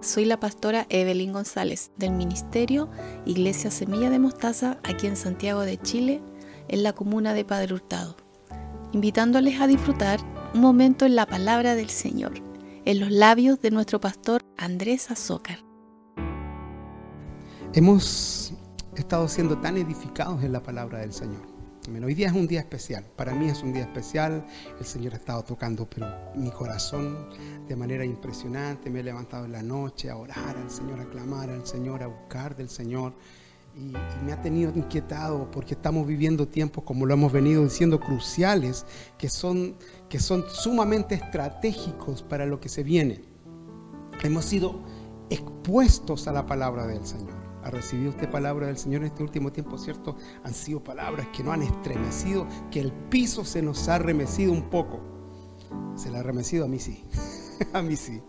Soy la pastora Evelyn González del Ministerio Iglesia Semilla de Mostaza aquí en Santiago de Chile, en la comuna de Padre Hurtado, invitándoles a disfrutar un momento en la palabra del Señor, en los labios de nuestro pastor Andrés Azócar. Hemos estado siendo tan edificados en la palabra del Señor. Hoy día es un día especial, para mí es un día especial, el Señor ha estado tocando pero mi corazón de manera impresionante, me he levantado en la noche a orar al Señor, a clamar al Señor, a buscar del Señor. Y, me ha tenido inquietado porque estamos viviendo tiempos, como lo hemos venido diciendo, cruciales, que son, que son sumamente estratégicos para lo que se viene. Hemos sido expuestos a la palabra del Señor ha recibido usted palabra del Señor en este último tiempo, ¿cierto? Han sido palabras que no han estremecido, que el piso se nos ha remecido un poco. Se le ha remecido a mí sí, a mí sí.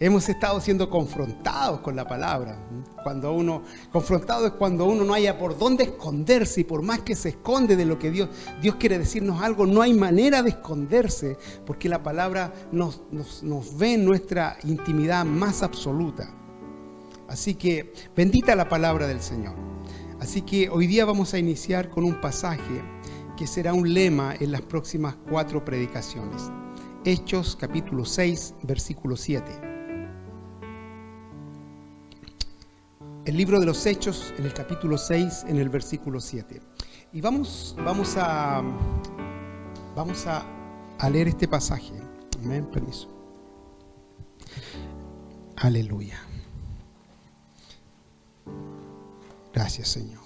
Hemos estado siendo confrontados con la palabra. Cuando uno, confrontado es cuando uno no haya por dónde esconderse y por más que se esconde de lo que Dios, Dios quiere decirnos algo, no hay manera de esconderse porque la palabra nos, nos, nos ve en nuestra intimidad más absoluta. Así que bendita la palabra del Señor. Así que hoy día vamos a iniciar con un pasaje que será un lema en las próximas cuatro predicaciones. Hechos capítulo 6, versículo 7. El libro de los Hechos en el capítulo 6, en el versículo 7. Y vamos, vamos a, vamos a, a leer este pasaje. Amén, permiso. Aleluya. Gracias, Señor.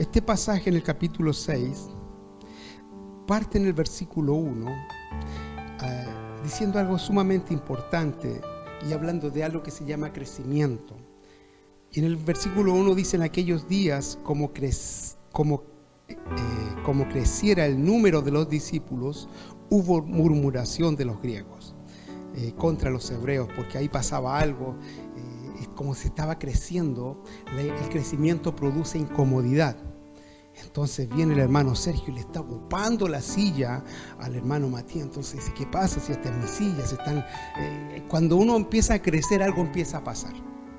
Este pasaje en el capítulo 6 parte en el versículo 1 eh, diciendo algo sumamente importante y hablando de algo que se llama crecimiento. Y en el versículo 1 dice en aquellos días como, como, eh, como creciera el número de los discípulos, hubo murmuración de los griegos. Eh, contra los hebreos, porque ahí pasaba algo, eh, como se estaba creciendo, el crecimiento produce incomodidad. Entonces viene el hermano Sergio y le está ocupando la silla al hermano Matías. Entonces dice, ¿qué pasa si esta es mi silla? están, eh, cuando uno empieza a crecer, algo empieza a pasar.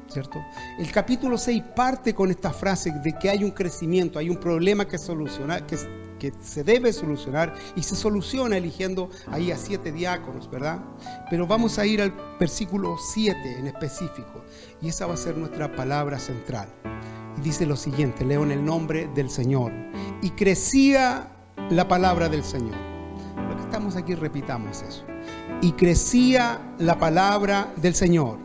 ¿Cierto? El capítulo 6 parte con esta frase de que hay un crecimiento, hay un problema que solucionar, que que se debe solucionar y se soluciona eligiendo ahí a siete diáconos, ¿verdad? Pero vamos a ir al versículo 7 en específico y esa va a ser nuestra palabra central. Y dice lo siguiente, leo en el nombre del Señor. Y crecía la palabra del Señor. Lo que estamos aquí repitamos eso. Y crecía la palabra del Señor.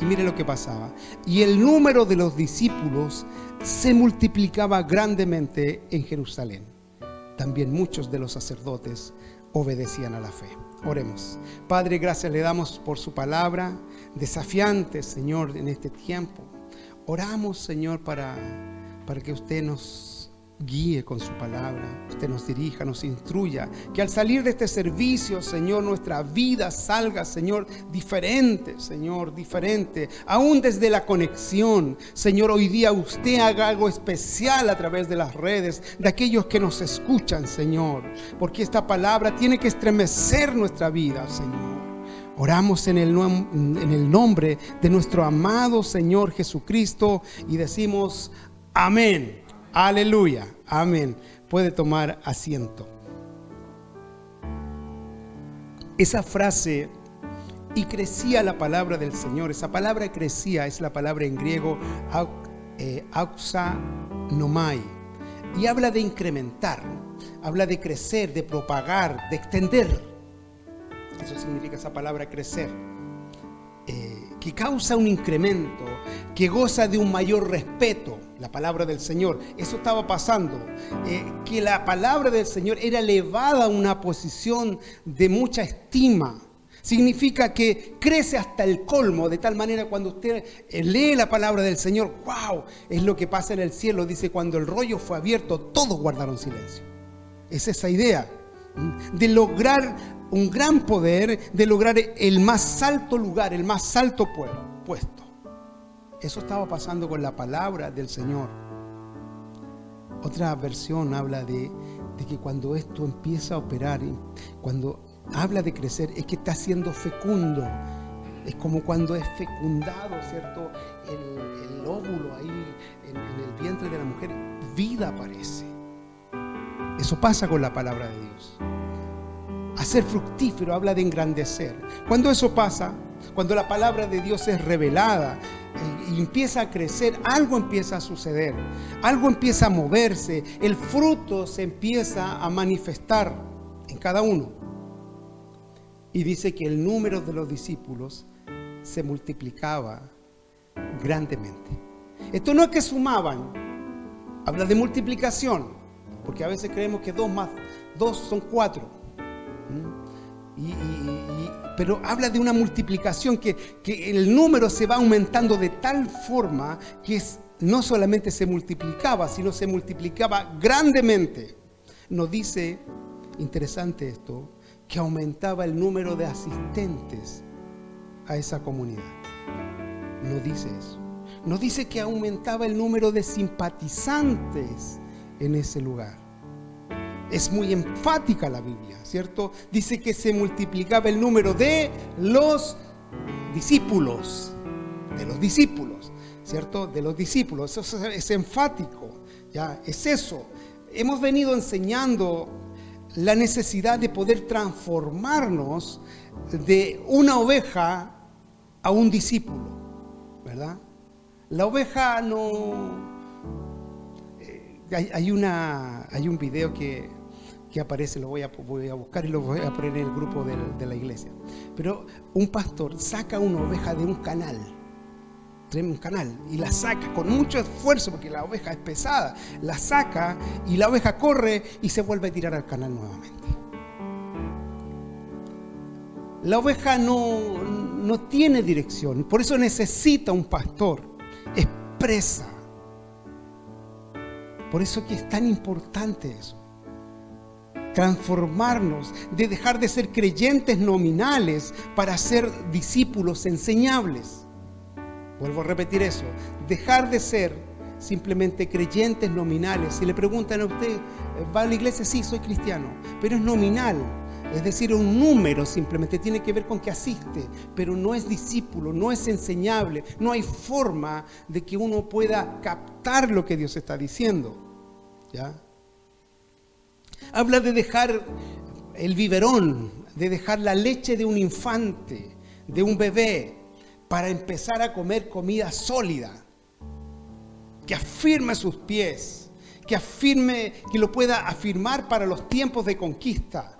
Y mire lo que pasaba. Y el número de los discípulos se multiplicaba grandemente en Jerusalén también muchos de los sacerdotes obedecían a la fe. Oremos. Padre, gracias le damos por su palabra desafiante, Señor, en este tiempo. Oramos, Señor, para, para que usted nos guíe con su palabra, usted nos dirija, nos instruya, que al salir de este servicio, Señor, nuestra vida salga, Señor, diferente, Señor, diferente, aún desde la conexión. Señor, hoy día usted haga algo especial a través de las redes, de aquellos que nos escuchan, Señor, porque esta palabra tiene que estremecer nuestra vida, Señor. Oramos en el, en el nombre de nuestro amado Señor Jesucristo y decimos, amén. Aleluya. Amén. Puede tomar asiento. Esa frase, y crecía la palabra del Señor, esa palabra crecía es la palabra en griego eh, auxa nomai, y habla de incrementar, habla de crecer, de propagar, de extender. Eso significa esa palabra crecer. Eh, que causa un incremento, que goza de un mayor respeto, la palabra del Señor. Eso estaba pasando, eh, que la palabra del Señor era elevada a una posición de mucha estima. Significa que crece hasta el colmo, de tal manera cuando usted eh, lee la palabra del Señor, wow, es lo que pasa en el cielo. Dice, cuando el rollo fue abierto, todos guardaron silencio. Es esa idea de lograr un gran poder de lograr el más alto lugar, el más alto puesto. Eso estaba pasando con la palabra del Señor. Otra versión habla de, que cuando esto empieza a operar, cuando habla de crecer es que está siendo fecundo. Es como cuando es fecundado, ¿cierto? El, óvulo ahí en, en el vientre de la mujer, vida aparece. Eso pasa con la palabra de Dios. Hacer fructífero habla de engrandecer. Cuando eso pasa, cuando la palabra de Dios es revelada y empieza a crecer, algo empieza a suceder, algo empieza a moverse, el fruto se empieza a manifestar en cada uno. Y dice que el número de los discípulos se multiplicaba grandemente. Esto no es que sumaban, habla de multiplicación, porque a veces creemos que dos más dos son cuatro. Pero habla de una multiplicación que, que, el número se va aumentando de tal forma que es, no solamente se multiplicaba, sino se multiplicaba grandemente. Nos dice, interesante esto, que aumentaba el número de asistentes a esa comunidad. No dice eso. No dice que aumentaba el número de simpatizantes en ese lugar. Es muy enfática la Biblia, ¿cierto? Dice que se multiplicaba el número de los discípulos, de los discípulos, ¿cierto? De los discípulos. Eso es, enfático, ¿ya? Es eso. Hemos venido enseñando la necesidad de poder transformarnos de una oveja a un discípulo, ¿verdad? La oveja no... Eh, hay, una, hay un video que, aparece, lo voy a, buscar y lo voy a poner en el grupo de, la iglesia. Pero un pastor saca una oveja de un canal, un canal y la saca con mucho esfuerzo porque la oveja es pesada, la saca y la oveja corre y se vuelve a tirar al canal nuevamente. La oveja no, no tiene dirección, por eso necesita un pastor, expresa. Por eso que es tan importante eso. Transformarnos, de dejar de ser creyentes nominales para ser discípulos enseñables. Vuelvo a repetir eso. Dejar de ser simplemente creyentes nominales. Si le preguntan a usted, ¿va a la iglesia? Sí, soy cristiano, pero es nominal. Es decir, un número simplemente tiene que ver con que asiste, pero no es discípulo, no es enseñable, no hay forma de que uno pueda captar lo que Dios está diciendo. ¿Ya? Habla de dejar el biberón, de dejar la leche de un infante, de un bebé, para empezar a comer comida sólida, que afirme sus pies, que afirme, que lo pueda afirmar para los tiempos de conquista.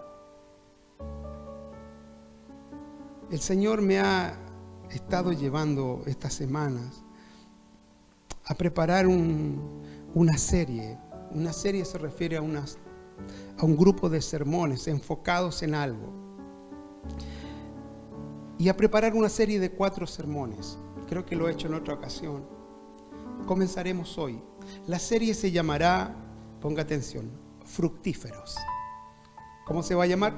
El Señor me ha estado llevando estas semanas a preparar una serie. Una serie se refiere a, unas, a un grupo de sermones enfocados en algo y a preparar una serie de cuatro sermones. Creo que lo he hecho en otra ocasión. Comenzaremos hoy. La serie se llamará, ponga atención, Fructíferos. ¿Cómo se va a llamar?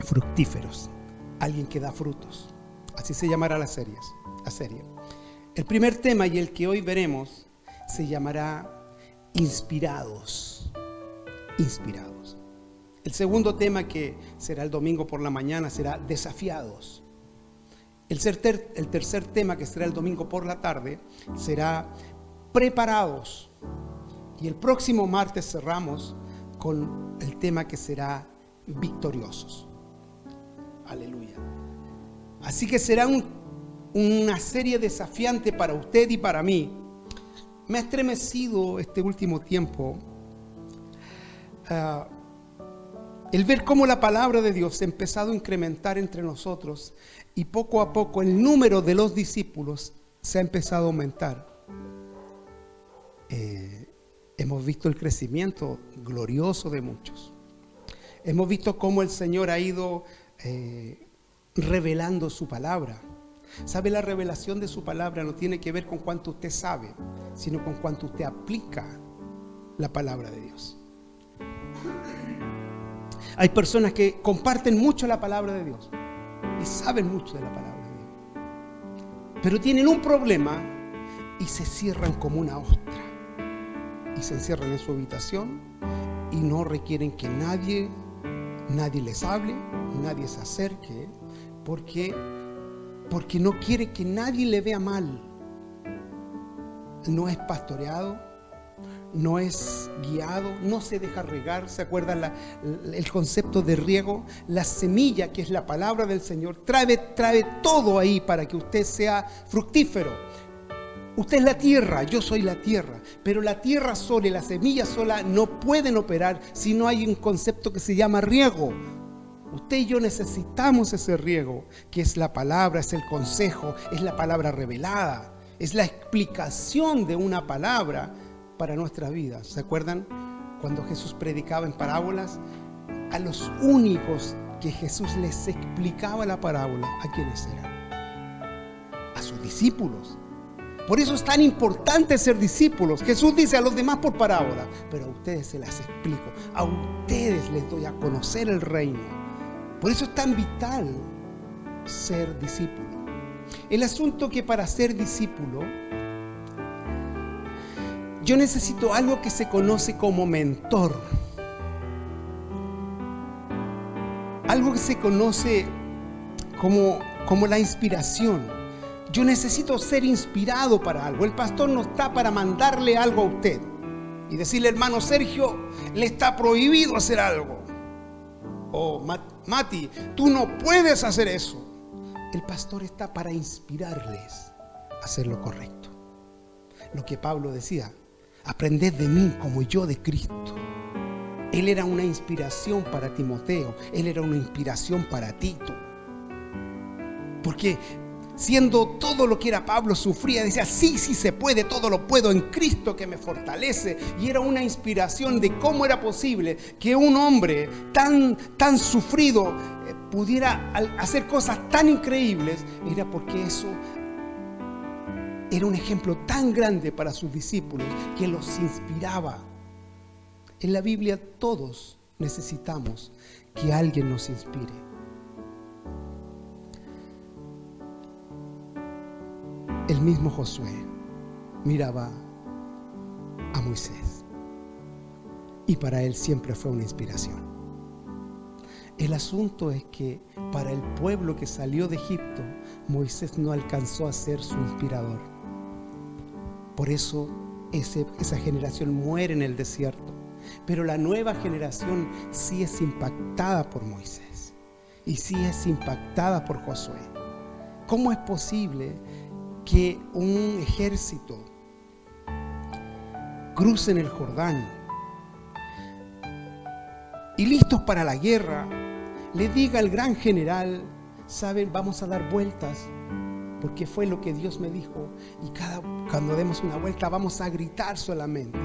Fructíferos. Alguien que da frutos. Así se llamará la serie. La serie. El primer tema y el que hoy veremos se llamará Inspirados. Inspirados. El segundo tema que será el domingo por la mañana será desafiados. El tercer, el tercer tema que será el domingo por la tarde será preparados. Y el próximo martes cerramos con el tema que será victoriosos. Aleluya. Así que será una serie desafiante para usted y para mí. Me ha estremecido este último tiempo. Ah, el ver cómo la palabra de Dios ha empezado a incrementar entre nosotros y poco a poco el número de los discípulos se ha empezado a aumentar. Eh, hemos visto el crecimiento glorioso de muchos. Hemos visto cómo el Señor ha ido eh, revelando su palabra. ¿Sabe? La revelación de su palabra no tiene que ver con cuánto usted sabe, sino con cuánto usted aplica la palabra de Dios. Hay personas que comparten mucho la palabra de Dios y saben mucho de la palabra de Dios. Pero tienen un problema y se cierran como una ostra. Y se encierran en su habitación y no requieren que nadie nadie les hable, nadie se acerque, porque, porque no quiere que nadie le vea mal. No es pastoreado, no es guiado, no se deja regar. ¿Se acuerdan el concepto de riego? La semilla, que es la palabra del Señor, trae, trae todo ahí para que usted sea fructífero. Usted es la tierra, yo soy la tierra, pero la tierra sola y la semilla sola no pueden operar si no hay un concepto que se llama riego. Usted y yo necesitamos ese riego, que es la palabra, es el consejo, es la palabra revelada, es la explicación de una palabra para nuestras vidas. ¿Se acuerdan cuando Jesús predicaba en parábolas? A los únicos que Jesús les explicaba la parábola, ¿a quiénes eran? A sus discípulos. Por eso es tan importante ser discípulos. Jesús dice a los demás por parábola, pero a ustedes se las explico. A ustedes les doy a conocer el reino. Por eso es tan vital ser discípulo. El asunto que para ser discípulo yo necesito algo que se conoce como mentor. Algo que se conoce como, como la inspiración. Yo necesito ser inspirado para algo. El pastor no está para mandarle algo a usted y decirle, hermano Sergio, le está prohibido hacer algo. O Mati, tú no puedes hacer eso. El pastor está para inspirarles a hacer lo correcto. Lo que Pablo decía, Aprended de mí como yo de Cristo. Él era una inspiración para Timoteo. Él era una inspiración para Tito. Porque siendo todo lo que era Pablo, sufría, decía, sí, sí se puede, todo lo puedo en Cristo que me fortalece. Y era una inspiración de cómo era posible que un hombre tan, tan sufrido eh, pudiera hacer cosas tan increíbles. Era porque eso era un ejemplo tan grande para sus discípulos que los inspiraba. En la Biblia todos necesitamos que alguien nos inspire. El mismo Josué miraba a Moisés y para él siempre fue una inspiración. El asunto es que para el pueblo que salió de Egipto, Moisés no alcanzó a ser su inspirador. Por eso esa generación muere en el desierto. Pero la nueva generación sí es impactada por Moisés y sí es impactada por Josué. ¿Cómo es posible que un ejército cruce en el Jordán y listos para la guerra, le diga al gran general, saben, vamos a dar vueltas, porque fue lo que Dios me dijo. Y cada, cuando demos una vuelta vamos a gritar solamente.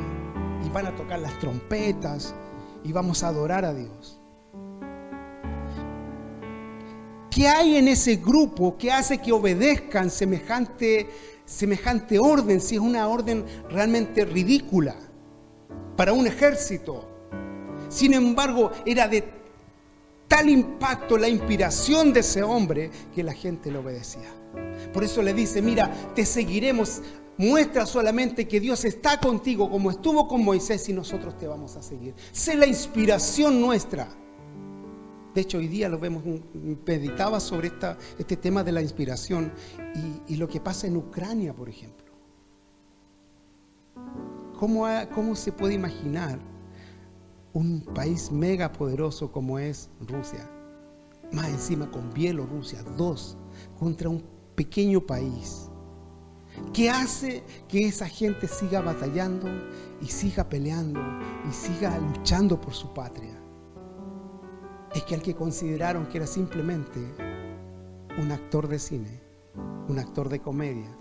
Y van a tocar las trompetas y vamos a adorar a Dios. ¿Qué hay en ese grupo que hace que obedezcan semejante, semejante orden si es una orden realmente ridícula para un ejército? Sin embargo, era de tal impacto la inspiración de ese hombre que la gente le obedecía. Por eso le dice, mira, te seguiremos. Muestra solamente que Dios está contigo como estuvo con Moisés y nosotros te vamos a seguir. Sé la inspiración nuestra. De hecho, hoy día lo vemos, meditaba sobre esta, este tema de la inspiración y, lo que pasa en Ucrania, por ejemplo. ¿Cómo, ¿Cómo se puede imaginar un país mega poderoso como es Rusia? Más encima con Bielorrusia, dos, contra un pequeño país que hace que esa gente siga batallando y siga peleando y siga luchando por su patria. Es que al que consideraron que era simplemente un actor de cine, un actor de comedia,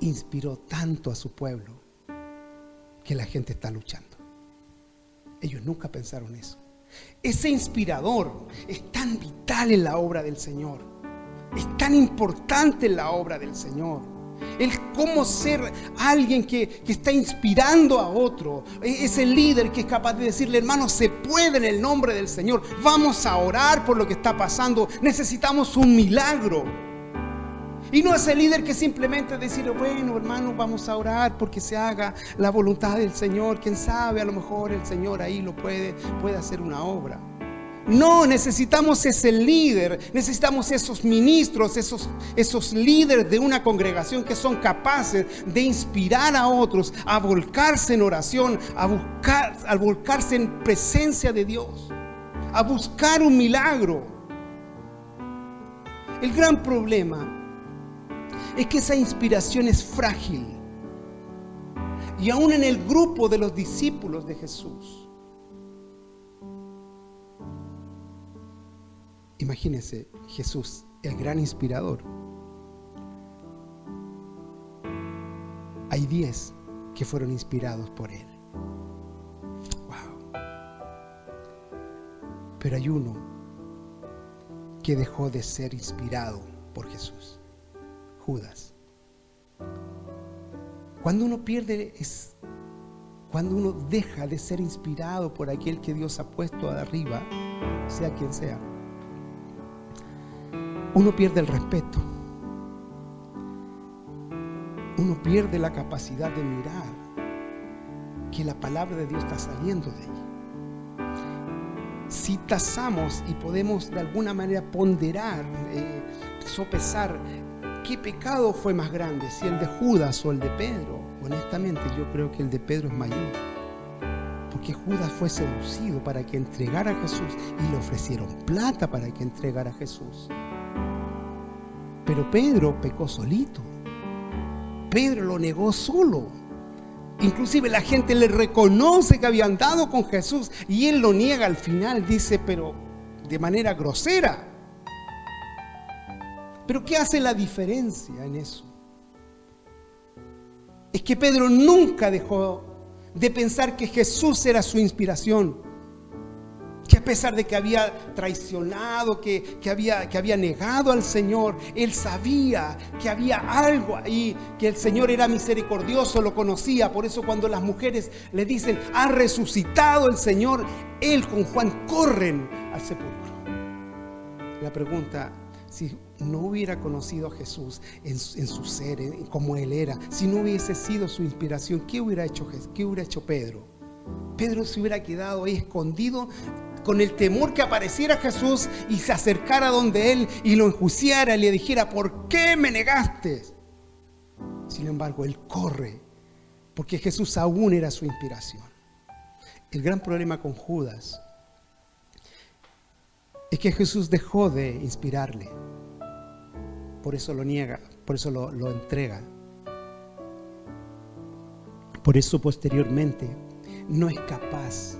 inspiró tanto a su pueblo que la gente está luchando. Ellos nunca pensaron eso. Ese inspirador es tan vital en la obra del Señor es tan importante la obra del Señor. El cómo ser alguien que, está inspirando a otro. E, ese líder que es capaz de decirle, hermano, se puede en el nombre del Señor. Vamos a orar por lo que está pasando. Necesitamos un milagro. Y no ese líder que simplemente decir, bueno, hermano, vamos a orar porque se haga la voluntad del Señor. Quién sabe, a lo mejor el Señor ahí lo puede, puede hacer una obra. No, necesitamos ese líder, necesitamos esos ministros, esos, esos líderes de una congregación que son capaces de inspirar a otros a volcarse en oración, a, buscar, a volcarse en presencia de Dios, a buscar un milagro. El gran problema es que esa inspiración es frágil. Y aún en el grupo de los discípulos de Jesús Imagínense, Jesús, el gran inspirador. Hay diez que fueron inspirados por él. Wow. Pero hay uno que dejó de ser inspirado por Jesús. Judas. Cuando uno pierde es cuando uno deja de ser inspirado por aquel que Dios ha puesto arriba, sea quien sea uno pierde el respeto. Uno pierde la capacidad de mirar que la palabra de Dios está saliendo de ahí. Si tasamos y podemos de alguna manera ponderar, eh, sopesar qué pecado fue más grande, si el de Judas o el de Pedro, honestamente yo creo que el de Pedro es mayor. Porque Judas fue seducido para que entregara a Jesús y le ofrecieron plata para que entregara a Jesús. Pero Pedro pecó solito. Pedro lo negó solo. Inclusive la gente le reconoce que había andado con Jesús y él lo niega al final, dice, pero de manera grosera. Pero ¿qué hace la diferencia en eso? Es que Pedro nunca dejó de pensar que Jesús era su inspiración pesar de que había traicionado, que, había, que había negado al Señor, él sabía que había algo ahí, que el Señor era misericordioso, lo conocía. Por eso cuando las mujeres le dicen, ha resucitado el Señor, él con Juan corren al sepulcro. La pregunta, si no hubiera conocido a Jesús en, su ser, como Él era, si no hubiese sido su inspiración, ¿qué hubiera hecho, qué hubiera hecho Pedro? Pedro se hubiera quedado ahí escondido con el temor que apareciera Jesús y se acercara donde él y lo enjuiciara y le dijera, ¿por qué me negaste? Sin embargo, él corre porque Jesús aún era su inspiración. El gran problema con Judas es que Jesús dejó de inspirarle. Por eso lo niega, por eso lo, lo entrega. Por eso posteriormente no es capaz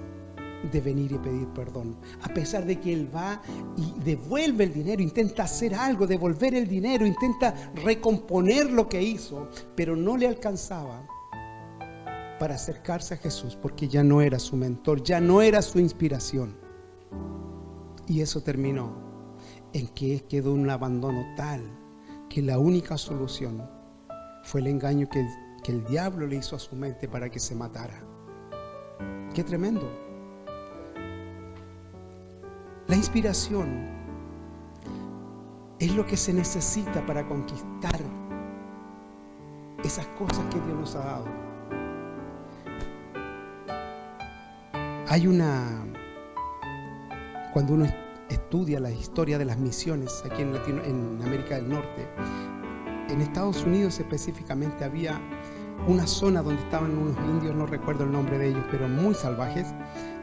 de venir y pedir perdón. A pesar de que él va y devuelve el dinero, intenta hacer algo, devolver el dinero, intenta recomponer lo que hizo, pero no le alcanzaba para acercarse a Jesús porque ya no era su mentor, ya no era su inspiración. Y eso terminó en que quedó un abandono tal que la única solución fue el engaño que, que el diablo le hizo a su mente para que se matara. Qué tremendo. La inspiración es lo que se necesita para conquistar esas cosas que Dios nos ha dado. Hay una, cuando uno estudia la historia de las misiones aquí en, en América del Norte, en Estados Unidos específicamente había una zona donde estaban unos indios, no recuerdo el nombre de ellos, pero muy salvajes,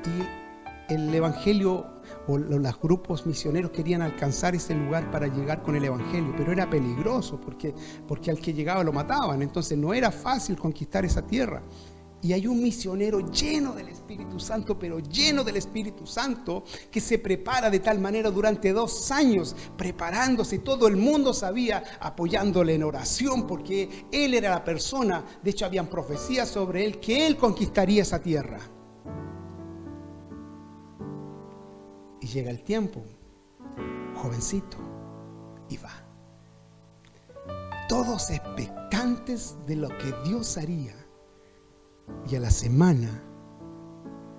y el Evangelio o los grupos misioneros querían alcanzar ese lugar para llegar con el Evangelio, pero era peligroso porque, porque al que llegaba lo mataban, entonces no era fácil conquistar esa tierra. Y hay un misionero lleno del Espíritu Santo, pero lleno del Espíritu Santo, que se prepara de tal manera durante dos años, preparándose. Todo el mundo sabía, apoyándole en oración, porque él era la persona, de hecho habían profecías sobre él, que él conquistaría esa tierra. Y llega el tiempo, jovencito, y va. Todos expectantes de lo que Dios haría. Y a la semana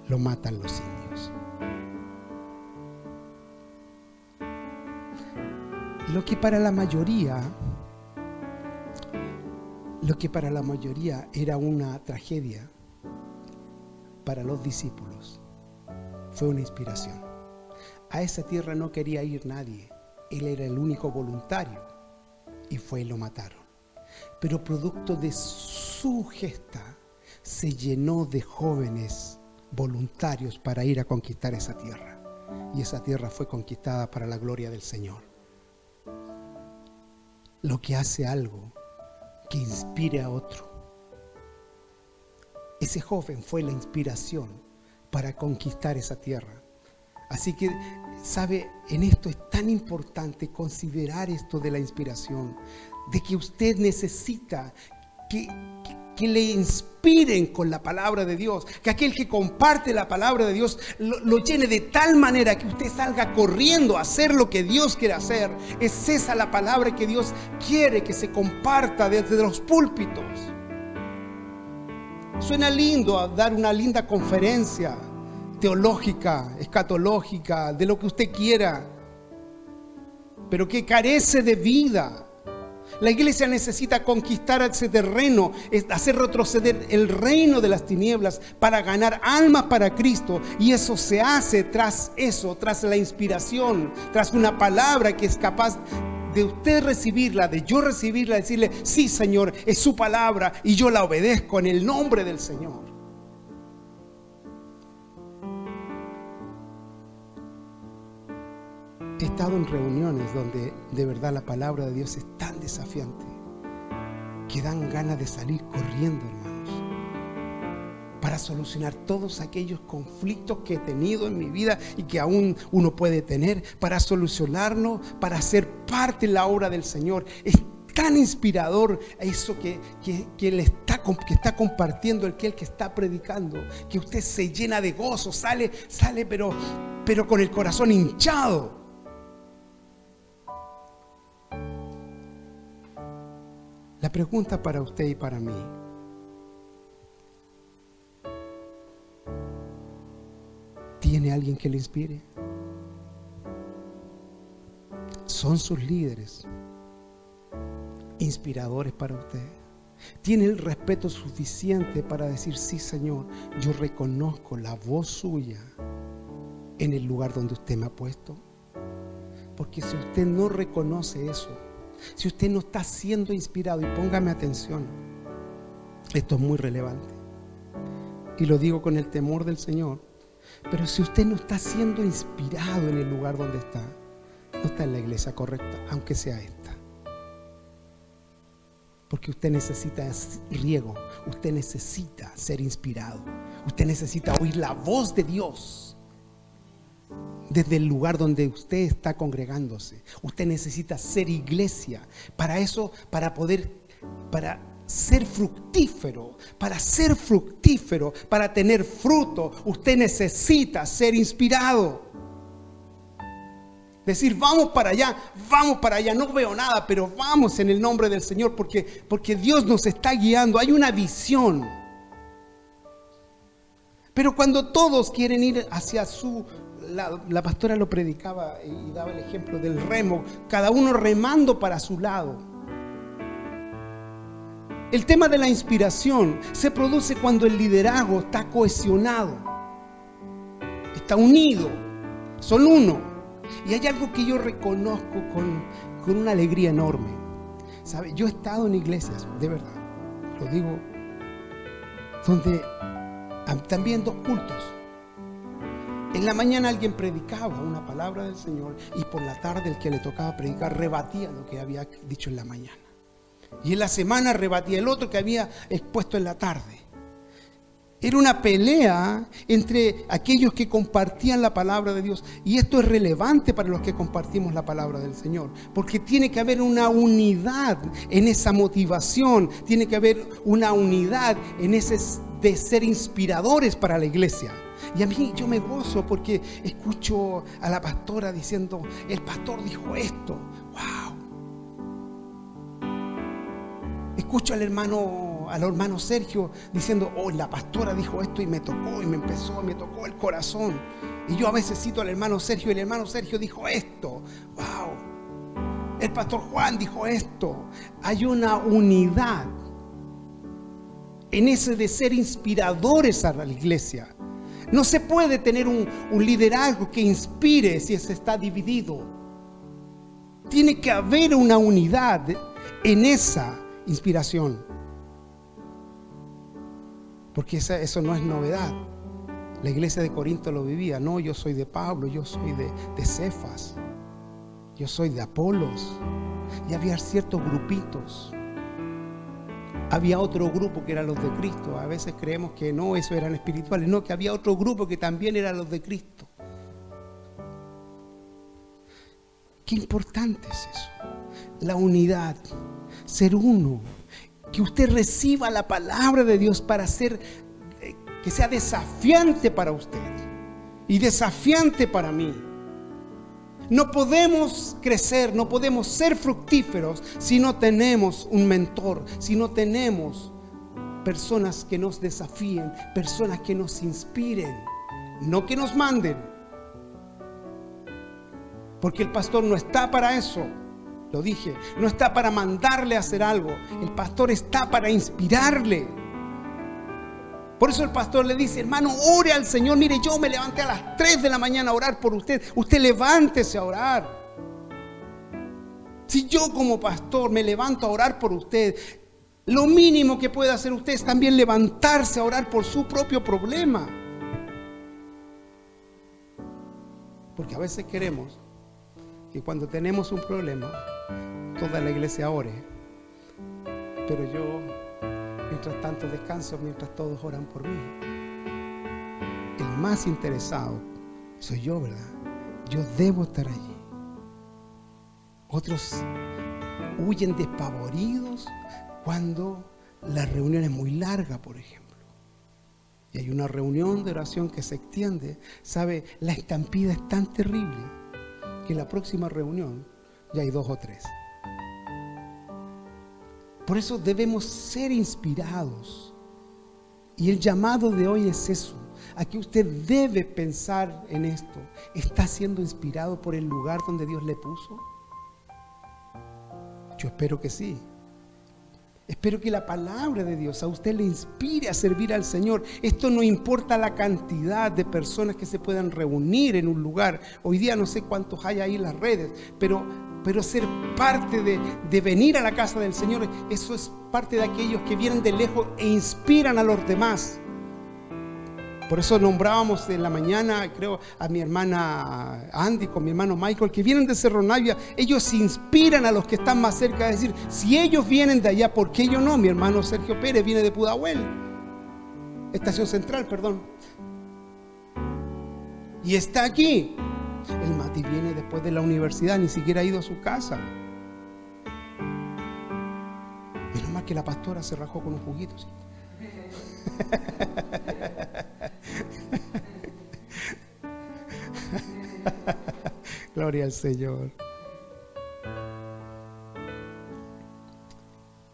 lo matan los indios. Lo que para la mayoría, lo que para la mayoría era una tragedia, para los discípulos fue una inspiración a esa tierra no quería ir nadie. Él era el único voluntario y fue y lo mataron. Pero producto de su gesta se llenó de jóvenes voluntarios para ir a conquistar esa tierra. Y esa tierra fue conquistada para la gloria del Señor. Lo que hace algo que inspire a otro. Ese joven fue la inspiración para conquistar esa tierra. Así que, sabe, en esto es tan importante considerar esto de la inspiración, de que usted necesita que, que, le inspiren con la palabra de Dios, que aquel que comparte la palabra de Dios lo, llene de tal manera que usted salga corriendo a hacer lo que Dios quiere hacer. Es esa la palabra que Dios quiere que se comparta desde los púlpitos. Suena lindo dar una linda conferencia teológica, escatológica, de lo que usted quiera, pero que carece de vida. La iglesia necesita conquistar ese terreno, hacer retroceder el reino de las tinieblas para ganar almas para Cristo. Y eso se hace tras eso, tras la inspiración, tras una palabra que es capaz de usted recibirla, de yo recibirla, decirle, sí Señor, es su palabra y yo la obedezco en el nombre del Señor. He estado en reuniones donde de verdad la palabra de Dios es tan desafiante que dan ganas de salir corriendo, hermanos, para solucionar todos aquellos conflictos que he tenido en mi vida y que aún uno puede tener, para solucionarlo, para ser parte de la obra del Señor. Es tan inspirador eso que, que, le está, que está compartiendo el que, el que está predicando, que usted se llena de gozo, sale, sale, pero, pero con el corazón hinchado. La pregunta para usted y para mí. ¿Tiene alguien que le inspire? ¿Son sus líderes inspiradores para usted? ¿Tiene el respeto suficiente para decir, sí Señor, yo reconozco la voz suya en el lugar donde usted me ha puesto? Porque si usted no reconoce eso, si usted no está siendo inspirado, y póngame atención, esto es muy relevante. Y lo digo con el temor del Señor. Pero si usted no está siendo inspirado en el lugar donde está, no está en la iglesia correcta, aunque sea esta. Porque usted necesita riego, usted necesita ser inspirado, usted necesita oír la voz de Dios desde el lugar donde usted está congregándose. Usted necesita ser iglesia. Para eso, para poder, para ser fructífero, para ser fructífero, para tener fruto, usted necesita ser inspirado. Decir, vamos para allá, vamos para allá, no veo nada, pero vamos en el nombre del Señor porque, porque Dios nos está guiando, hay una visión. Pero cuando todos quieren ir hacia su la, pastora lo predicaba y daba el ejemplo del remo, cada uno remando para su lado. El tema de la inspiración se produce cuando el liderazgo está cohesionado, está unido, son uno. Y hay algo que yo reconozco con, con una alegría enorme. ¿Sabe? Yo he estado en iglesias, de verdad, lo digo, donde también dos cultos en la mañana alguien predicaba una palabra del Señor y por la tarde el que le tocaba predicar rebatía lo que había dicho en la mañana. Y en la semana rebatía el otro que había expuesto en la tarde. Era una pelea entre aquellos que compartían la palabra de Dios. Y esto es relevante para los que compartimos la palabra del Señor. Porque tiene que haber una unidad en esa motivación. Tiene que haber una unidad en ese de ser inspiradores para la iglesia. Y a mí yo me gozo porque escucho a la pastora diciendo, el pastor dijo esto. ¡Wow! Escucho al hermano, al hermano Sergio diciendo, oh, la pastora dijo esto y me tocó y me empezó, me tocó el corazón. Y yo a veces cito al hermano Sergio y el hermano Sergio dijo esto. ¡Wow! El pastor Juan dijo esto. Hay una unidad en ese de ser inspiradores a la iglesia No se puede tener un, un liderazgo que inspire si se está dividido. Tiene que haber una unidad en esa inspiración. Porque eso no es novedad. La iglesia de Corinto lo vivía. No, yo soy de Pablo, yo soy de, de Cefas, yo soy de Apolos. Y había ciertos grupitos. Había otro grupo que eran los de Cristo. A veces creemos que no, eso eran espirituales. No, que había otro grupo que también eran los de Cristo. Qué importante es eso. La unidad, ser uno. Que usted reciba la palabra de Dios para ser, eh, que sea desafiante para usted y desafiante para mí. No podemos crecer, no podemos ser fructíferos si no tenemos un mentor, si no tenemos personas que nos desafíen, personas que nos inspiren, no que nos manden. Porque el pastor no está para eso, lo dije, no está para mandarle a hacer algo, el pastor está para inspirarle. Por eso el pastor le dice, hermano, ore al Señor. Mire, yo me levanté a las 3 de la mañana a orar por usted. Usted levántese a orar. Si yo como pastor me levanto a orar por usted, lo mínimo que puede hacer usted es también levantarse a orar por su propio problema. Porque a veces queremos que cuando tenemos un problema, toda la iglesia ore. Pero yo Mientras tanto descanso, mientras todos oran por mí. El más interesado soy yo, ¿verdad? Yo debo estar allí. Otros huyen despavoridos cuando la reunión es muy larga, por ejemplo. Y hay una reunión de oración que se extiende. ¿Sabe? La estampida es tan terrible que en la próxima reunión ya hay dos o tres. Por eso debemos ser inspirados. Y el llamado de hoy es eso. Aquí usted debe pensar en esto. ¿Está siendo inspirado por el lugar donde Dios le puso? Yo espero que sí. Espero que la palabra de Dios a usted le inspire a servir al Señor. Esto no importa la cantidad de personas que se puedan reunir en un lugar. Hoy día no sé cuántos hay ahí en las redes, pero pero ser parte de, venir a la casa del Señor, eso es parte de aquellos que vienen de lejos e inspiran a los demás. Por eso nombrábamos en la mañana, creo, a mi hermana Andy con mi hermano Michael, que vienen de Cerro Navia. Ellos inspiran a los que están más cerca. Es decir, si ellos vienen de allá, ¿por qué yo no? Mi hermano Sergio Pérez viene de Pudahuel, Estación Central, perdón. Y está aquí. El Mati viene después de la universidad, ni siquiera ha ido a su casa. Menos mal que la pastora se rajó con un juguito. Gloria al Señor.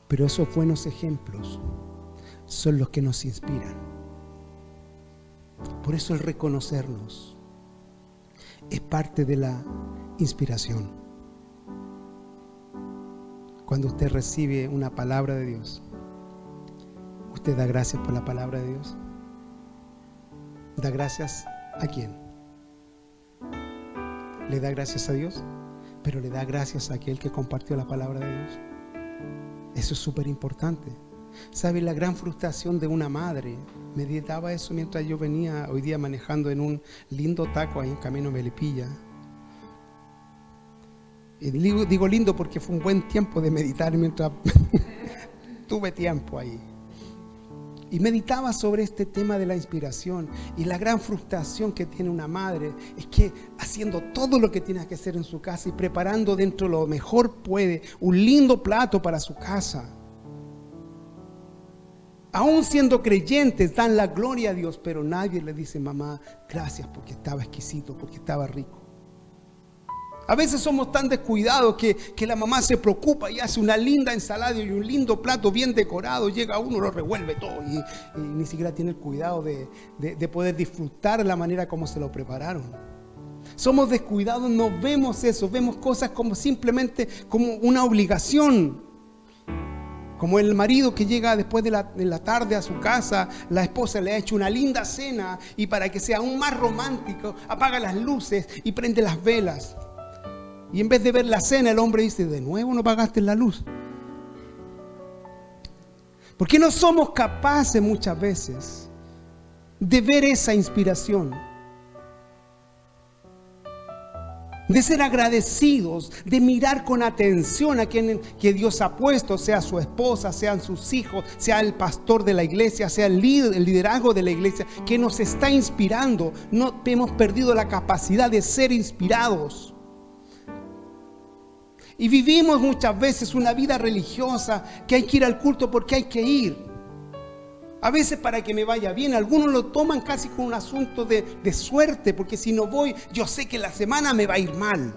Pero esos buenos ejemplos son los que nos inspiran. Por eso el reconocernos es parte de la inspiración. Cuando usted recibe una palabra de Dios, usted da gracias por la palabra de Dios. ¿Da gracias a quién? Le da gracias a Dios, pero le da gracias a aquel que compartió la palabra de Dios. Eso es súper importante. ¿Sabe la gran frustración de una madre meditaba eso mientras yo venía hoy día manejando en un lindo taco ahí en Camino Melipilla. Y digo, lindo porque fue un buen tiempo de meditar mientras tuve tiempo ahí. Y meditaba sobre este tema de la inspiración y la gran frustración que tiene una madre es que haciendo todo lo que tiene que hacer en su casa y preparando dentro lo mejor puede un lindo plato para su casa aún siendo creyentes, dan la gloria a Dios, pero nadie le dice, mamá, gracias porque estaba exquisito, porque estaba rico. A veces somos tan descuidados que, la mamá se preocupa y hace una linda ensalada y un lindo plato bien decorado. Llega uno, lo revuelve todo y, ni siquiera tiene el cuidado de, de poder disfrutar la manera como se lo prepararon. Somos descuidados, no vemos eso, vemos cosas como simplemente como una obligación Como el marido que llega después de la, de la, tarde a su casa, la esposa le ha hecho una linda cena y para que sea aún más romántico, apaga las luces y prende las velas. Y en vez de ver la cena, el hombre dice, de nuevo no pagaste la luz. Porque no somos capaces muchas veces de ver esa inspiración? De ser agradecidos, de mirar con atención a quien que Dios ha puesto, sea su esposa, sean sus hijos, sea el pastor de la iglesia, sea el, líder, el liderazgo de la iglesia, que nos está inspirando. No hemos perdido la capacidad de ser inspirados. Y vivimos muchas veces una vida religiosa que hay que ir al culto porque hay que ir. A veces para que me vaya bien, algunos lo toman casi como un asunto de, suerte, porque si no voy, yo sé que la semana me va a ir mal.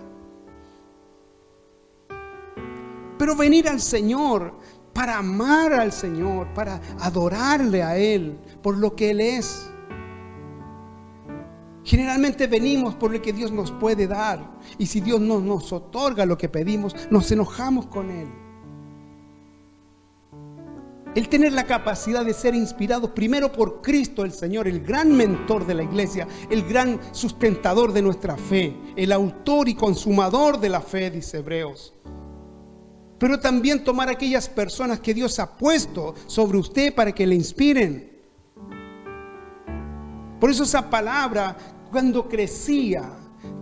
Pero venir al Señor para amar al Señor, para adorarle a Él por lo que Él es. Generalmente venimos por lo que Dios nos puede dar. Y si Dios no nos otorga lo que pedimos, nos enojamos con Él. El tener la capacidad de ser inspirados primero por Cristo el Señor, el gran mentor de la iglesia, el gran sustentador de nuestra fe, el autor y consumador de la fe, dice Hebreos. Pero también tomar aquellas personas que Dios ha puesto sobre usted para que le inspiren. Por eso esa palabra, cuando crecía,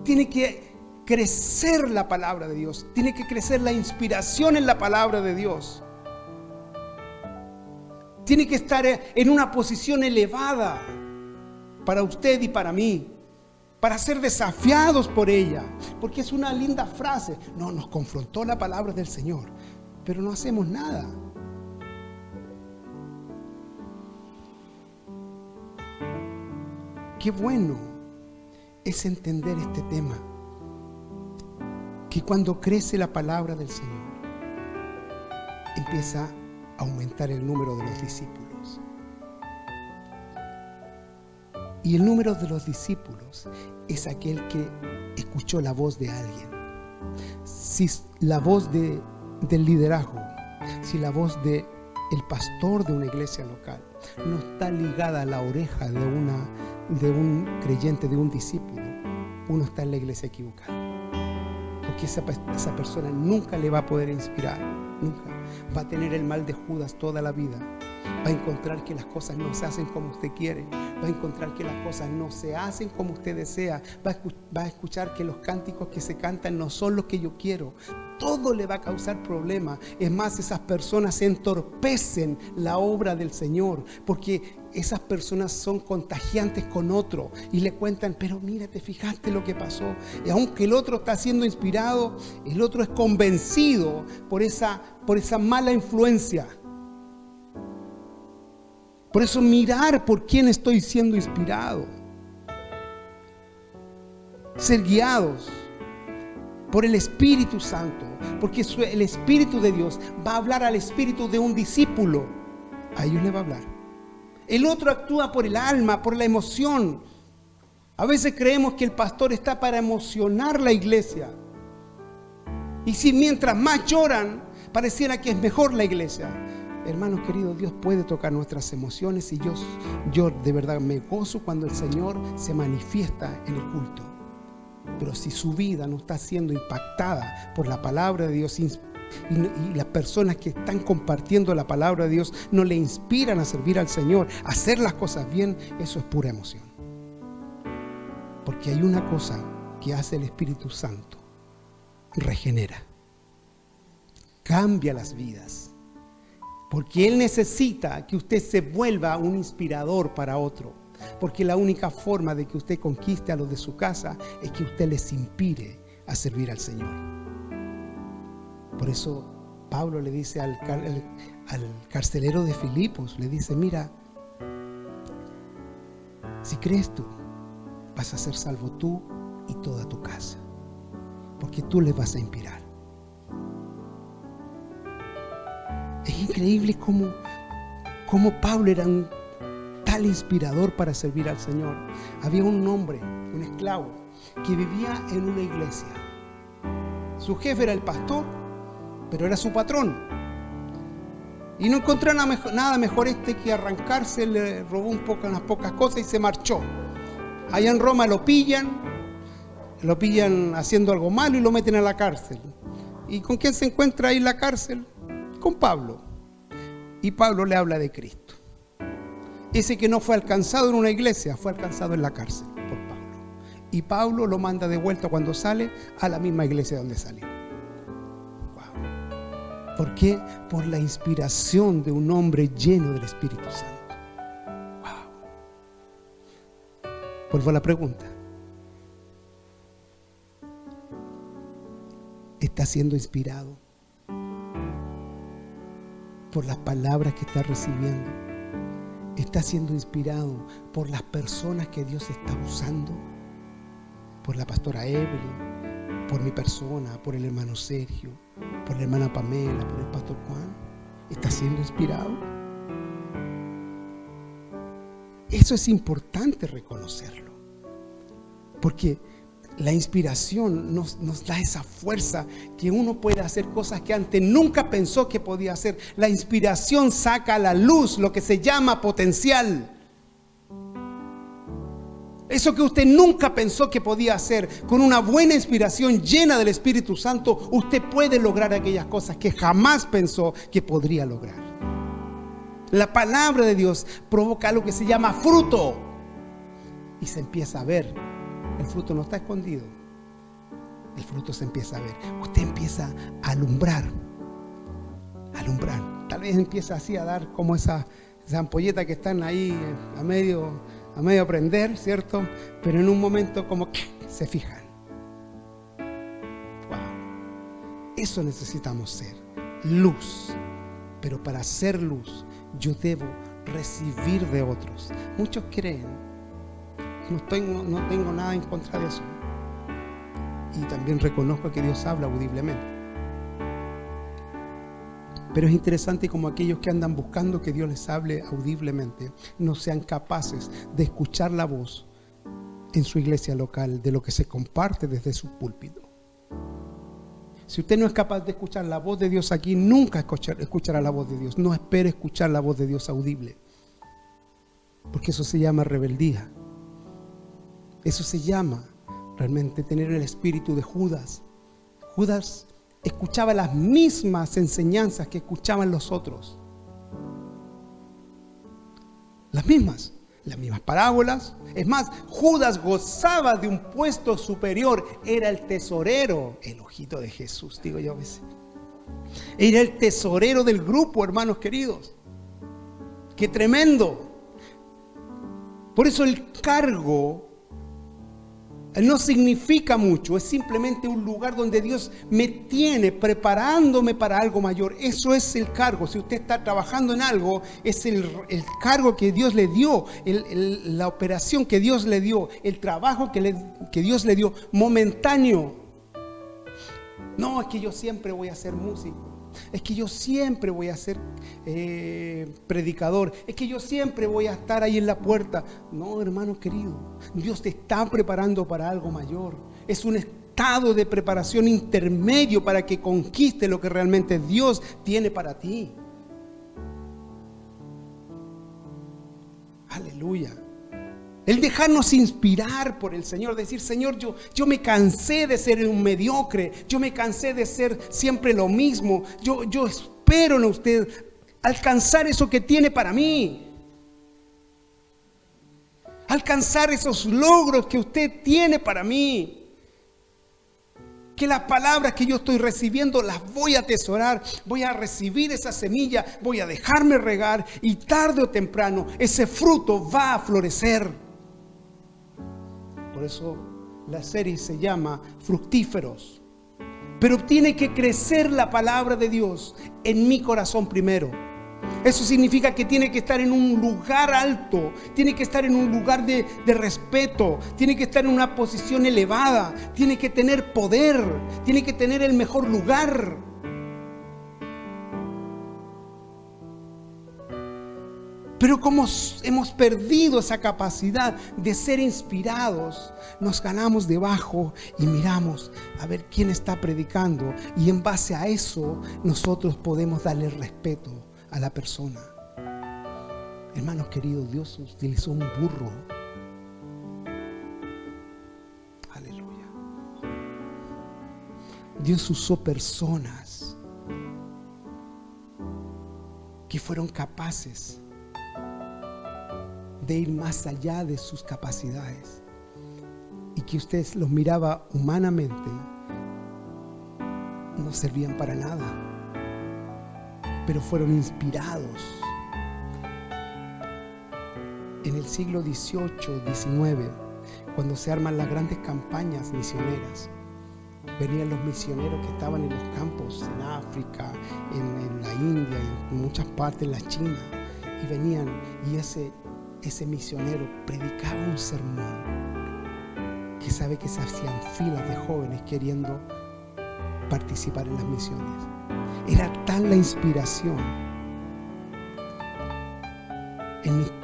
tiene que crecer la palabra de Dios, tiene que crecer la inspiración en la palabra de Dios tiene que estar en una posición elevada para usted y para mí, para ser desafiados por ella, porque es una linda frase. No, nos confrontó la palabra del Señor, pero no hacemos nada. Qué bueno es entender este tema, que cuando crece la palabra del Señor, empieza a aumentar el número de los discípulos. Y el número de los discípulos es aquel que escuchó la voz de alguien. Si la voz de, del liderazgo, si la voz de pastor de una iglesia local no está ligada a la oreja de, una, de un creyente, de un discípulo, uno está en la iglesia equivocada. Porque esa, esa persona nunca le va a poder inspirar, nunca va a tener el mal de Judas toda la vida. Va a encontrar que las cosas no se hacen como usted quiere. Va a encontrar que las cosas no se hacen como usted desea. Va a, escuchar que los cánticos que se cantan no son los que yo quiero. Todo le va a causar problemas. Es más, esas personas entorpecen la obra del Señor. Porque esas personas son contagiantes con otro y le cuentan, pero mira, te fijaste lo que pasó. Y aunque el otro está siendo inspirado, el otro es convencido por esa, por esa mala influencia. Por eso mirar por quién estoy siendo inspirado. Ser guiados por el Espíritu Santo. Porque el Espíritu de Dios va a hablar al Espíritu de un discípulo. A ellos le va a hablar. El otro actúa por el alma, por la emoción. A veces creemos que el pastor está para emocionar la iglesia. Y si mientras más lloran, pareciera que es mejor la iglesia. Hermanos queridos, Dios puede tocar nuestras emociones y yo, yo de verdad me gozo cuando el Señor se manifiesta en el culto. Pero si su vida no está siendo impactada por la palabra de Dios, y, las personas que están compartiendo la palabra de Dios no le inspiran a servir al Señor, a hacer las cosas bien, eso es pura emoción. Porque hay una cosa que hace el Espíritu Santo, regenera, cambia las vidas. Porque Él necesita que usted se vuelva un inspirador para otro. Porque la única forma de que usted conquiste a los de su casa es que usted les inspire a servir al Señor. Por eso Pablo le dice al, carcelero de Filipos, le dice, mira, si crees tú, vas a ser salvo tú y toda tu casa, porque tú le vas a inspirar. Es increíble cómo, cómo Pablo era un tal inspirador para servir al Señor. Había un hombre, un esclavo, que vivía en una iglesia. Su jefe era el pastor pero era su patrón. Y no encontró nada mejor, este que arrancarse, le robó un poco, unas pocas cosas y se marchó. Allá en Roma lo pillan, lo pillan haciendo algo malo y lo meten a la cárcel. ¿Y con quién se encuentra ahí en la cárcel? Con Pablo. Y Pablo le habla de Cristo. Ese que no fue alcanzado en una iglesia, fue alcanzado en la cárcel por Pablo. Y Pablo lo manda de vuelta cuando sale a la misma iglesia donde salió. ¿Por qué? Por la inspiración de un hombre lleno del Espíritu Santo. Wow. Vuelvo a la pregunta. ¿Está siendo inspirado por las palabras que está recibiendo? ¿Está siendo inspirado por las personas que Dios está usando? Por la pastora Evelyn, por mi persona, por el hermano Sergio, por la hermana Pamela, por el pastor Juan. ¿Está siendo inspirado? Eso es importante reconocerlo. Porque la inspiración nos, da esa fuerza que uno puede hacer cosas que antes nunca pensó que podía hacer. La inspiración saca a la luz lo que se llama potencial. Eso que usted nunca pensó que podía hacer, con una buena inspiración llena del Espíritu Santo, usted puede lograr aquellas cosas que jamás pensó que podría lograr. La palabra de Dios provoca lo que se llama fruto y se empieza a ver el fruto no está escondido. El fruto se empieza a ver. Usted empieza a alumbrar. alumbrar. Tal vez empieza así a dar como esa, esa que están ahí a medio, a medio prender, ¿cierto? Pero en un momento como se fijan. Wow. Eso necesitamos ser. Luz. Pero para ser luz, yo debo recibir de otros. Muchos creen no tengo, no tengo nada en contra de eso. Y también reconozco que Dios habla audiblemente. Pero es interesante como aquellos que andan buscando que Dios les hable audiblemente no sean capaces de escuchar la voz en su iglesia local de lo que se comparte desde su púlpito. Si usted no es capaz de escuchar la voz de Dios aquí, nunca escuchará la voz de Dios. No espere escuchar la voz de Dios audible. Porque eso se llama rebeldía. Eso se llama realmente tener el espíritu de Judas. Judas escuchaba las mismas enseñanzas que escuchaban los otros. Las mismas, las mismas parábolas. Es más, Judas gozaba de un puesto superior. Era el tesorero, el ojito de Jesús, digo yo a veces. Era el tesorero del grupo, hermanos queridos. Qué tremendo. Por eso el cargo no significa mucho, es simplemente un lugar donde Dios me tiene preparándome para algo mayor. Eso es el cargo. Si usted está trabajando en algo, es el, cargo que Dios le dio, la operación que Dios le dio, el trabajo que, que Dios le dio momentáneo. No, es que yo siempre voy a ser músico. Es que yo siempre voy a ser eh, predicador. Es que yo siempre voy a estar ahí en la puerta. No, hermano querido. Dios te está preparando para algo mayor. Es un estado de preparación intermedio para que conquiste lo que realmente Dios tiene para ti. Aleluya. El dejarnos inspirar por el Señor, decir, Señor, yo, yo me cansé de ser un mediocre, yo me cansé de ser siempre lo mismo, yo, yo espero en usted alcanzar eso que tiene para mí, alcanzar esos logros que usted tiene para mí. Que las palabras que yo estoy recibiendo las voy a atesorar, voy a recibir esa semilla, voy a dejarme regar y tarde o temprano ese fruto va a florecer. Por eso la serie se llama Fructíferos. Pero tiene que crecer la palabra de Dios en mi corazón primero. Eso significa que tiene que estar en un lugar alto, tiene que estar en un lugar de, de, respeto, tiene que estar en una posición elevada, tiene que tener poder, tiene que tener el mejor lugar. Pero como hemos perdido esa capacidad de ser inspirados, nos ganamos debajo y miramos a ver quién está predicando. Y en base a eso nosotros podemos darle respeto a la persona. Hermanos queridos, Dios utilizó un burro. Aleluya. Dios usó personas que fueron capaces de ir más allá de sus capacidades y que usted los miraba humanamente, no servían para nada, pero fueron inspirados. En el siglo XVIII, XIX, cuando se arman las grandes campañas misioneras, venían los misioneros que estaban en los campos, en África, en, la India, en muchas partes, en la China, y venían y ese, ese misionero predicaba un sermón que sabe que se hacían filas de jóvenes queriendo participar en las misiones. Era tal la inspiración.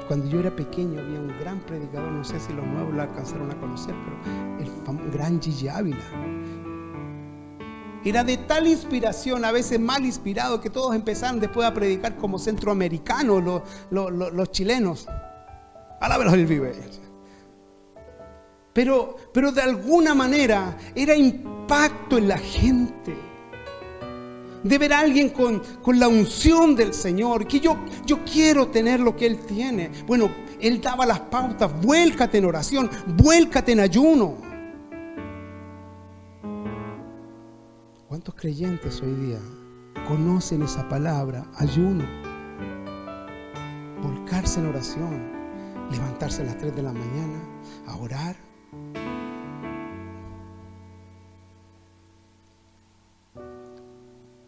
cuando yo era pequeño había un gran predicador, no sé si los nuevos lo alcanzaron a conocer, pero el gran Gigi Ávila. Era de tal inspiración, a veces mal inspirado, que todos empezaron después a predicar como centroamericanos, los chilenos. Palabras del vive. Pero, pero de alguna manera era impacto en la gente. De ver a alguien con, la unción del Señor, que yo, yo quiero tener lo que Él tiene. Bueno, Él daba las pautas, vuélcate en oración, vuélcate en ayuno. ¿Cuántos creyentes hoy día conocen esa palabra, ayuno? Volcarse en oración, levantarse a las 3 de la mañana a orar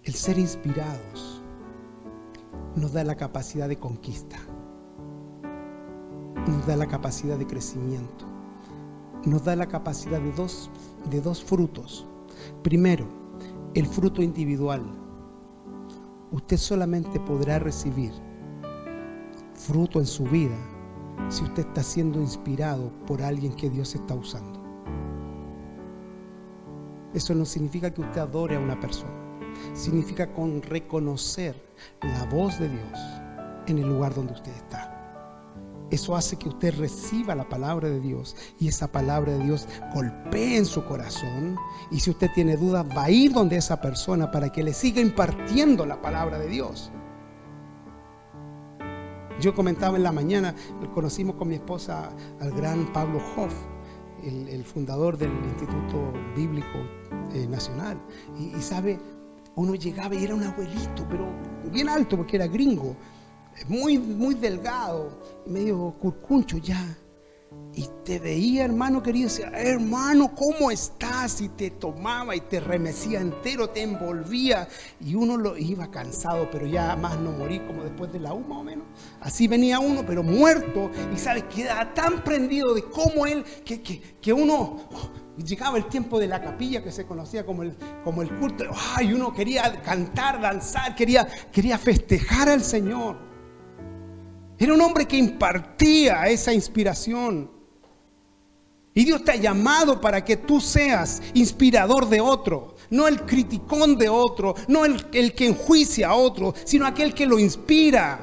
El ser inspirados nos da la capacidad de conquista, nos da la capacidad de crecimiento, nos da la capacidad de dos, de dos frutos. Primero, el fruto individual. Usted solamente podrá recibir fruto en su vida si usted está siendo inspirado por alguien que Dios está usando. Eso no significa que usted adore a una persona significa con reconocer la voz de Dios en el lugar donde usted está. Eso hace que usted reciba la palabra de Dios y esa palabra de Dios golpee en su corazón. Y si usted tiene dudas, va a ir donde esa persona para que le siga impartiendo la palabra de Dios. Yo comentaba en la mañana, conocimos con mi esposa al gran Pablo Hoff, el, fundador del Instituto Bíblico eh, Nacional. Y, y sabe, uno llegaba y era un abuelito, pero bien alto porque era gringo, muy, muy delgado, medio curcuncho ya. Y te veía, hermano querido, decía, hermano, ¿cómo estás? Y te tomaba y te remecía entero, te envolvía. Y uno lo iba cansado, pero ya más no morí como después de la U o menos. Así venía uno, pero muerto. Y sabes, quedaba tan prendido de cómo él, que, que, que uno llegaba el tiempo de la capilla que se conocía como el, como el culto. Ay, uno quería cantar, danzar, quería, quería festejar al Señor. Era un hombre que impartía esa inspiración. Y Dios te ha llamado para que tú seas inspirador de otro, no el criticón de otro, no el, el que enjuicia a otro, sino aquel que lo inspira.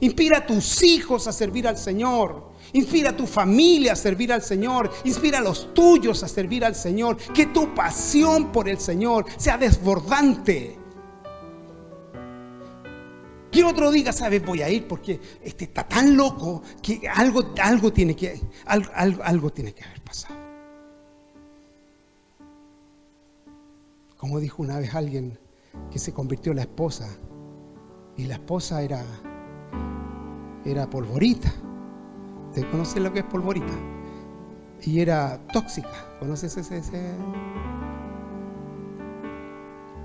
Inspira a tus hijos a servir al Señor. Inspira a tu familia a servir al Señor. Inspira a los tuyos a servir al Señor. Que tu pasión por el Señor sea desbordante. Que otro diga, sabes, voy a ir porque este está tan loco que algo, algo, tiene que, algo, algo tiene que haber pasado. Como dijo una vez alguien que se convirtió en la esposa y la esposa era, era polvorita. ¿Te conoces lo que es polvorita? Y era tóxica. ¿Conoces ese, ese?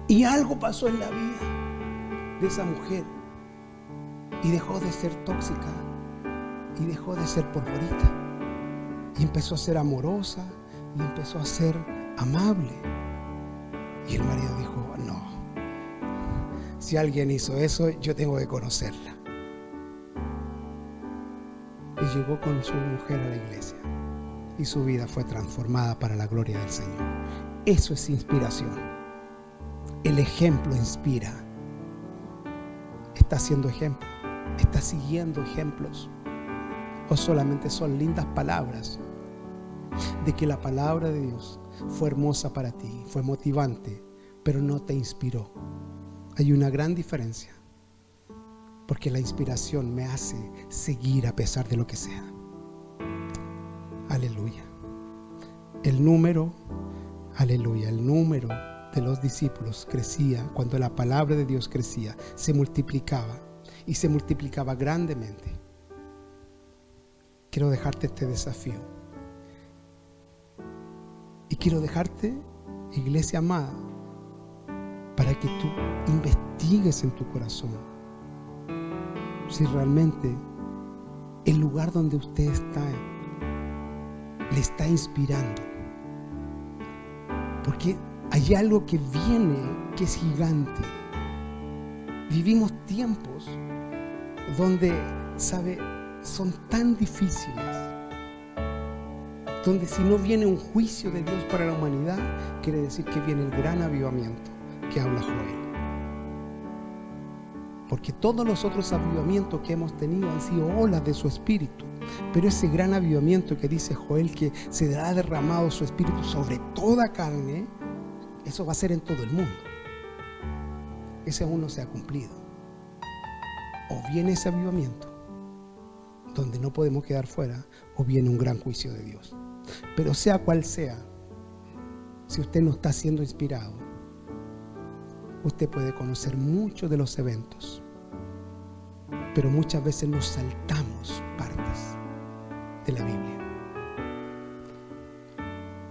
Y algo pasó en la vida de esa mujer. Y dejó de ser tóxica. Y dejó de ser polvorita. Y empezó a ser amorosa. Y empezó a ser amable. Y el marido dijo, no. Si alguien hizo eso, yo tengo que conocerla y llegó con su mujer a la iglesia. Y su vida fue transformada para la gloria del Señor. Eso es inspiración. El ejemplo inspira. está haciendo ejemplo, está siguiendo ejemplos, o solamente son lindas palabras de que la palabra de Dios fue hermosa para ti, fue motivante, pero no te inspiró. Hay una gran diferencia, porque la inspiración me hace seguir a pesar de lo que sea. Aleluya. El número, aleluya, el número de los discípulos crecía cuando la palabra de Dios crecía, se multiplicaba y se multiplicaba grandemente. Quiero dejarte este desafío. Y quiero dejarte, iglesia amada, para que tú investigues en tu corazón si realmente el lugar donde usted está le está inspirando. Porque hay algo que viene que es gigante. Vivimos tiempos donde, ¿sabe? Son tan difíciles. Donde si no viene un juicio de Dios para la humanidad, quiere decir que viene el gran avivamiento que habla Joel. Porque todos los otros avivamientos que hemos tenido han sido olas de su espíritu. Pero ese gran avivamiento que dice Joel que se ha derramado su espíritu sobre toda carne, eso va a ser en todo el mundo. Ese aún no se ha cumplido. O viene ese avivamiento, donde no podemos quedar fuera, o viene un gran juicio de Dios. Pero sea cual sea, si usted no está siendo inspirado, usted puede conocer muchos de los eventos, pero muchas veces nos saltamos partes de la Biblia.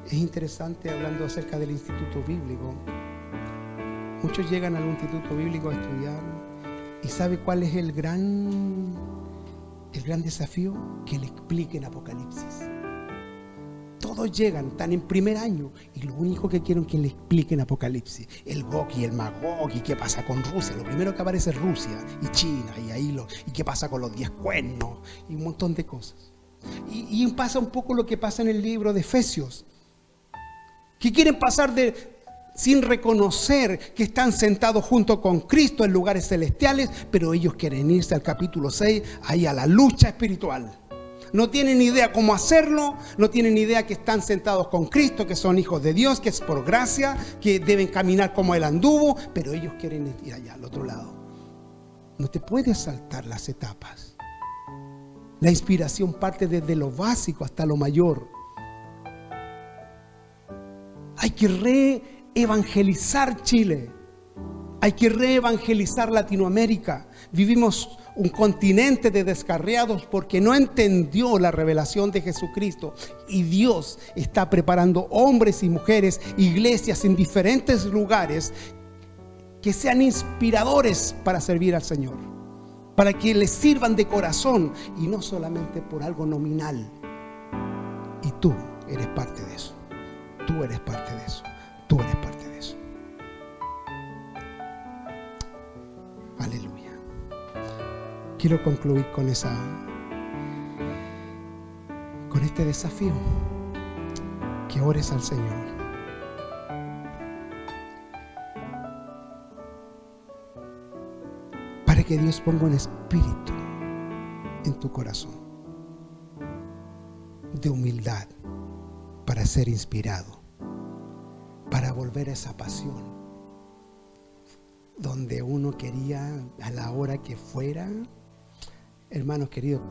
Es interesante hablando acerca del instituto bíblico. Muchos llegan al instituto bíblico a estudiar y sabe cuál es el gran el gran desafío que le expliquen Apocalipsis. Todos llegan, están en primer año y lo único que quieren que le expliquen Apocalipsis, el Gog y el Magog y qué pasa con Rusia. Lo primero que aparece es Rusia y China y ahí lo y qué pasa con los diez cuernos y un montón de cosas. Y, y pasa un poco lo que pasa en el libro de Efesios que quieren pasar de sin reconocer que están sentados junto con Cristo en lugares celestiales, pero ellos quieren irse al capítulo 6, ahí a la lucha espiritual. No tienen idea cómo hacerlo, no tienen idea que están sentados con Cristo, que son hijos de Dios, que es por gracia, que deben caminar como Él anduvo, pero ellos quieren ir allá al otro lado. No te puedes saltar las etapas. La inspiración parte desde lo básico hasta lo mayor. Hay que reevangelizar Chile. Hay que reevangelizar Latinoamérica. Vivimos un continente de descarriados porque no entendió la revelación de Jesucristo. Y Dios está preparando hombres y mujeres, iglesias en diferentes lugares que sean inspiradores para servir al Señor. Para que les sirvan de corazón y no solamente por algo nominal. Y tú eres parte de eso. Tú eres parte de eso. Aleluya. Quiero concluir con esa con este desafío. Que ores al Señor. Para que Dios ponga un espíritu en tu corazón de humildad para ser inspirado, para volver a esa pasión, donde uno quería a la hora que fuera, hermanos queridos,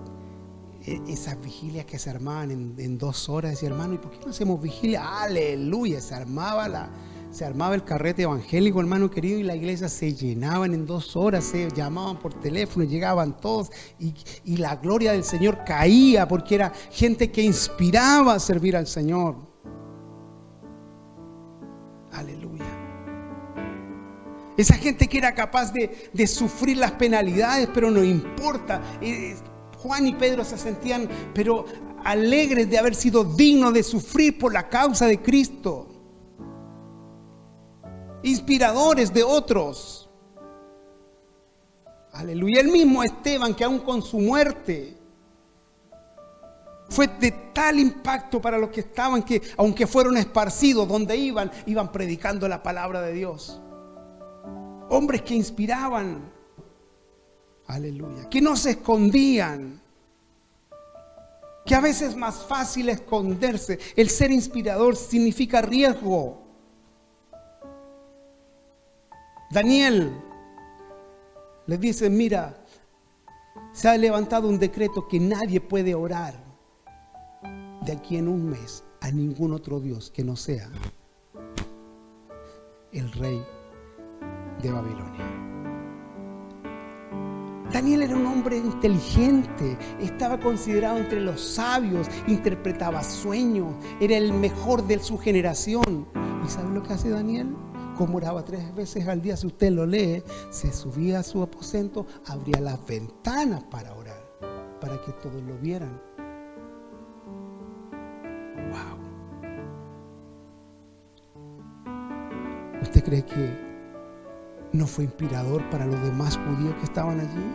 e-, esas vigilias que se armaban en, dos horas, decía hermano, ¿y por qué no hacemos vigilia? Aleluya, se armaba la, se armaba el carrete evangélico, hermano querido, y la iglesia se llenaban en dos horas, se llamaban por teléfono, llegaban todos, y, y la gloria del Señor caía porque era gente que inspiraba a servir al Señor. Aleluya. Esa gente que era capaz de, de sufrir las penalidades, pero no importa. Eh, Juan y Pedro se sentían, pero alegres de haber sido dignos de sufrir por la causa de Cristo inspiradores de otros. Aleluya. El mismo Esteban que aún con su muerte fue de tal impacto para los que estaban que aunque fueron esparcidos donde iban, iban predicando la palabra de Dios. Hombres que inspiraban. Aleluya. Que no se escondían. Que a veces es más fácil esconderse. El ser inspirador significa riesgo. Daniel le dice, mira, se ha levantado un decreto que nadie puede orar de aquí en un mes a ningún otro Dios que no sea el rey de Babilonia. Daniel era un hombre inteligente, estaba considerado entre los sabios, interpretaba sueños, era el mejor de su generación. ¿Y sabe lo que hace Daniel? Como oraba tres veces al día, si usted lo lee, se subía a su aposento, abría las ventanas para orar, para que todos lo vieran. Wow. ¿Usted cree que no fue inspirador para los demás judíos que estaban allí?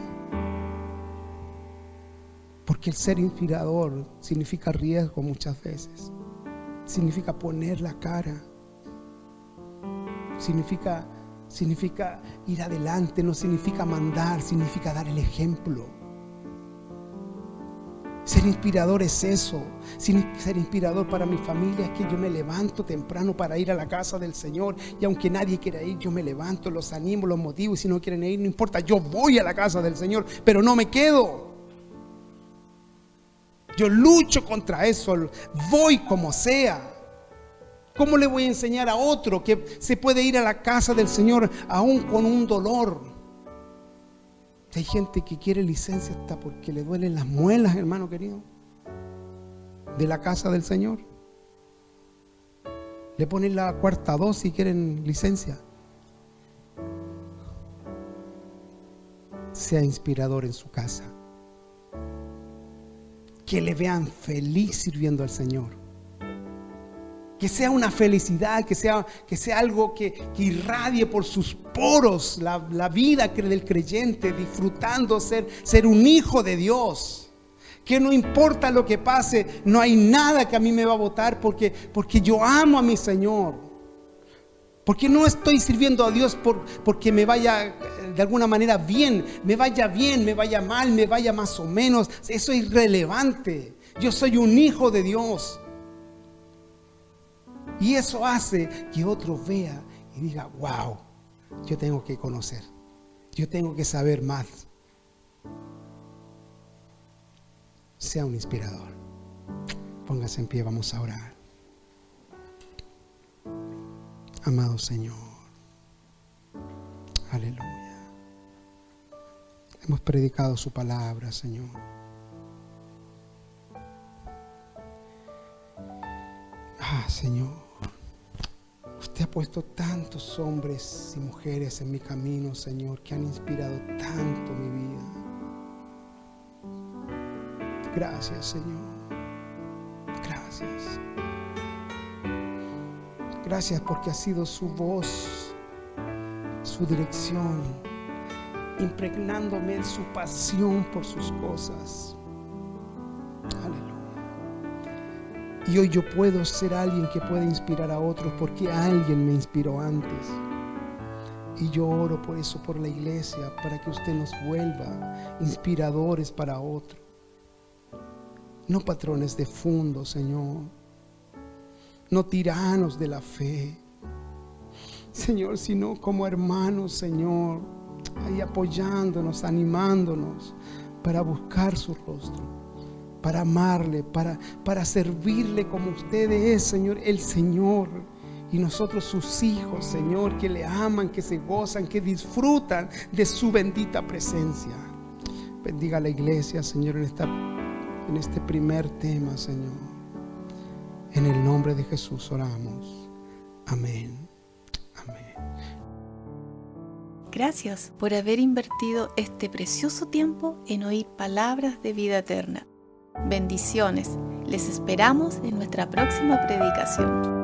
Porque el ser inspirador significa riesgo muchas veces. Significa poner la cara. Significa, significa ir adelante, no significa mandar, significa dar el ejemplo. Ser inspirador es eso. Ser inspirador para mi familia es que yo me levanto temprano para ir a la casa del Señor. Y aunque nadie quiera ir, yo me levanto, los animo, los motivo. Y si no quieren ir, no importa, yo voy a la casa del Señor, pero no me quedo. Yo lucho contra eso, voy como sea. ¿Cómo le voy a enseñar a otro que se puede ir a la casa del Señor aún con un dolor? Hay gente que quiere licencia hasta porque le duelen las muelas, hermano querido, de la casa del Señor. Le ponen la cuarta dosis si quieren licencia. Sea inspirador en su casa. Que le vean feliz sirviendo al Señor que sea una felicidad, que sea, que sea algo que, irradie por sus poros la, vida del creyente, disfrutando ser, ser un hijo de Dios. Que no importa lo que pase, no hay nada que a mí me va a votar porque, porque yo amo a mi Señor. Porque no estoy sirviendo a Dios por, porque me vaya eh, de alguna manera bien, me vaya bien, me vaya mal, me vaya más o menos. Eso es irrelevante. Yo soy un hijo de Dios. Y eso hace que otro vea y diga, wow, yo tengo que conocer, yo tengo que saber más. Sea un inspirador. Póngase en pie, vamos a orar. Amado Señor, aleluya. Hemos predicado su palabra, Señor. Ah, Señor. Usted ha puesto tantos hombres y mujeres en mi camino, Señor, que han inspirado tanto mi vida. Gracias, Señor. Gracias. Gracias porque ha sido su voz, su dirección, impregnándome en su pasión por sus cosas. Y hoy yo puedo ser alguien que puede inspirar a otros porque alguien me inspiró antes. Y yo oro por eso, por la iglesia, para que usted nos vuelva inspiradores para otros. No patrones de fondo, Señor. No tiranos de la fe. Señor, sino como hermanos, Señor, ahí apoyándonos, animándonos para buscar su rostro para amarle, para, para servirle como usted es, Señor, el Señor. Y nosotros sus hijos, Señor, que le aman, que se gozan, que disfrutan de su bendita presencia. Bendiga a la iglesia, Señor, en, esta, en este primer tema, Señor. En el nombre de Jesús oramos. Amén. Amén. Gracias por haber invertido este precioso tiempo en oír palabras de vida eterna. Bendiciones. Les esperamos en nuestra próxima predicación.